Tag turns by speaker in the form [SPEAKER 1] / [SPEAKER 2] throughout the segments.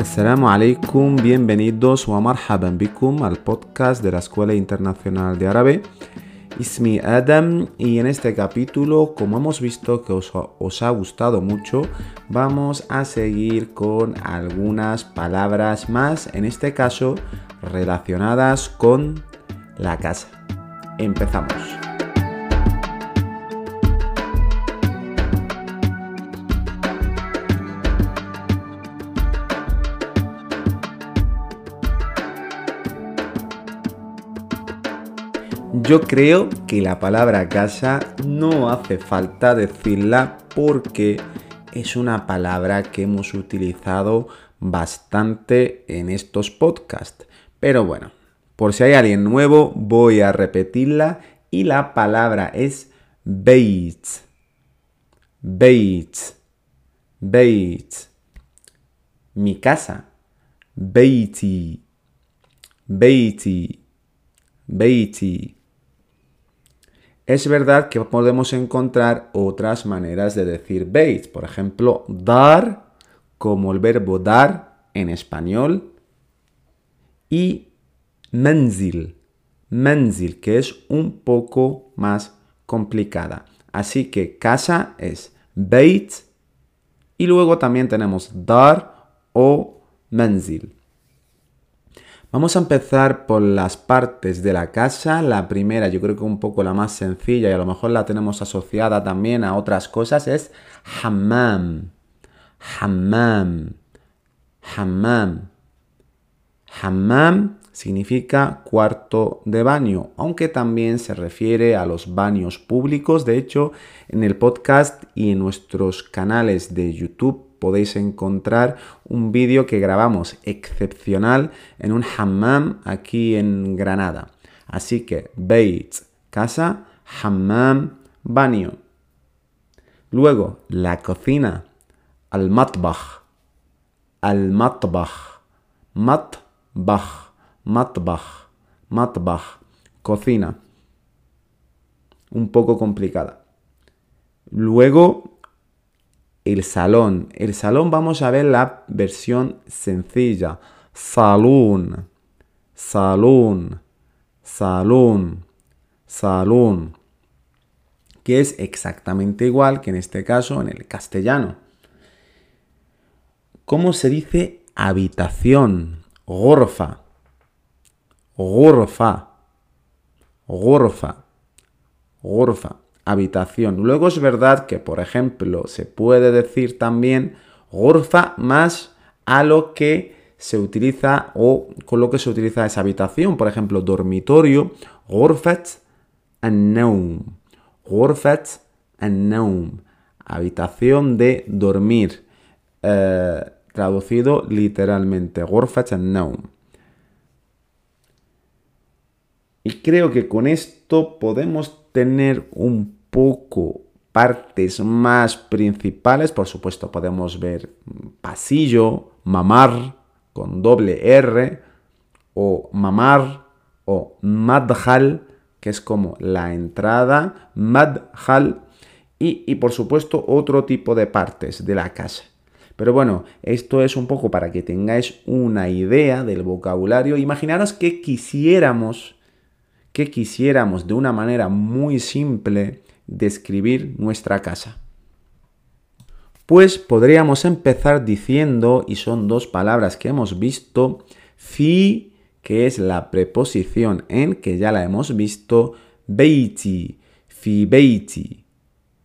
[SPEAKER 1] Assalamu alaikum, bienvenidos wa marhaban bikum al podcast de la Escuela Internacional de Árabe. Ismi Adam y en este capítulo, como hemos visto que os, os, ha gustado mucho, vamos a seguir con algunas palabras más, en este caso relacionadas con la casa. Empezamos. Yo creo que la palabra casa no hace falta decirla porque es una palabra que hemos utilizado bastante en estos podcasts. Pero bueno, por si hay alguien nuevo, voy a repetirla y la palabra es Bates. Bates. Bates. Mi casa. Beiti. Beiti. Beiti. Es verdad que podemos encontrar otras maneras de decir Bates. Por ejemplo, dar, como el verbo dar en español. Y menzil, menzil, que es un poco más complicada. Así que casa es beit y luego también tenemos dar o menzil. Vamos a empezar por las partes de la casa. La primera, yo creo que un poco la más sencilla y a lo mejor la tenemos asociada también a otras cosas, es hammam. Hammam. Hammam. Hammam significa cuarto de baño, aunque también se refiere a los baños públicos. De hecho, en el podcast y en nuestros canales de YouTube podéis encontrar un vídeo que grabamos excepcional en un hammam aquí en Granada. Así que Beit, casa, hammam, baño. Luego, la cocina, al-matbach, al-matbach, matbach matbach, matbach, cocina. Un poco complicada. Luego, el salón. El salón vamos a ver la versión sencilla. Salón, salón, salón, salón. Que es exactamente igual que en este caso en el castellano. ¿Cómo se dice habitación? Gorfa. Gorfa. Gorfa. Gorfa. Habitación. Luego es verdad que, por ejemplo, se puede decir también gorfa más a lo que se utiliza o con lo que se utiliza esa habitación. Por ejemplo, dormitorio. Gorfat an-naum. Gorfat an-naum. Habitación de dormir. Eh, traducido literalmente. Gorfat an-naum. Y creo que con esto podemos tener un poco partes más principales. Por supuesto, podemos ver pasillo, mamar con doble R, o mamar, o madhal, que es como la entrada, madhal, y, y por supuesto otro tipo de partes de la casa. Pero bueno, esto es un poco para que tengáis una idea del vocabulario. Imaginaros que quisiéramos que quisiéramos de una manera muy simple describir nuestra casa. Pues podríamos empezar diciendo, y son dos palabras que hemos visto, fi, que es la preposición en, que ya la hemos visto, beiti, fi beiti,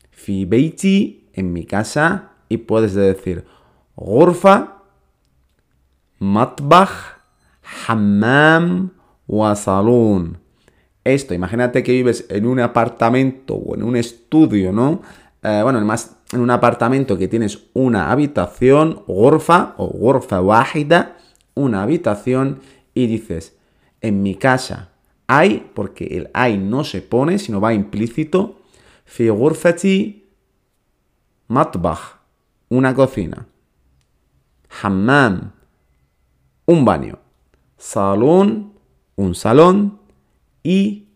[SPEAKER 1] fi beiti, en mi casa, y puedes decir gorfa, matbach, hammam, wa salón esto. Imagínate que vives en un apartamento o en un estudio, ¿no? Eh, bueno, más en un apartamento que tienes una habitación, gorfa o gorfa wahida, una habitación, y dices, en mi casa hay, porque el hay no se pone, sino va implícito, fi ghurfati matbach, una cocina, hammam, un baño, salón, un salón, y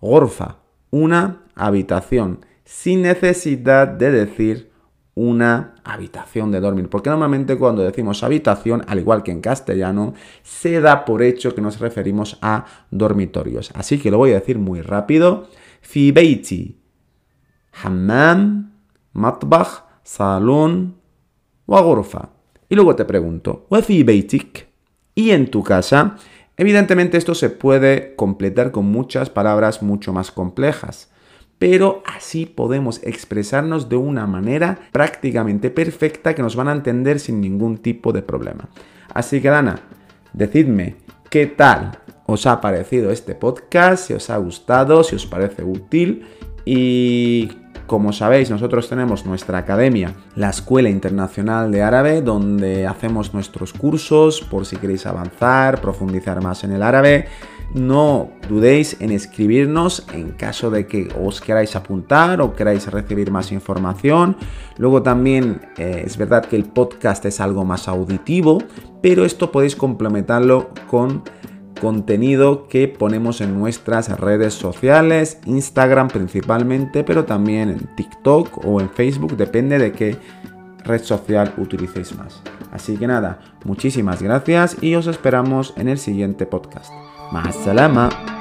[SPEAKER 1] gorfa, una habitación, sin necesidad de decir una habitación de dormir. Porque normalmente cuando decimos habitación, al igual que en castellano, se da por hecho que nos referimos a dormitorios. Así que lo voy a decir muy rápido. Fi beiti, hammam, matbach, salón, wa Y luego te pregunto? Y en tu casa, evidentemente esto se puede completar con muchas palabras mucho más complejas pero así podemos expresarnos de una manera prácticamente perfecta que nos van a entender sin ningún tipo de problema. Así que Dana, decidme qué tal os ha parecido este podcast, si os ha gustado, si os parece útil y como sabéis, nosotros tenemos nuestra academia, la Escuela Internacional de Árabe, donde hacemos nuestros cursos por si queréis avanzar, profundizar más en el árabe no dudéis en escribirnos en caso de que os queráis apuntar o queráis recibir más información. Luego también eh, es verdad que el podcast es algo más auditivo, pero esto podéis complementarlo con contenido que ponemos en nuestras redes sociales, Instagram principalmente, pero también en TikTok o en Facebook, depende de qué red social utilicéis más. Así que nada, muchísimas gracias y os esperamos en el siguiente podcast. Más salama.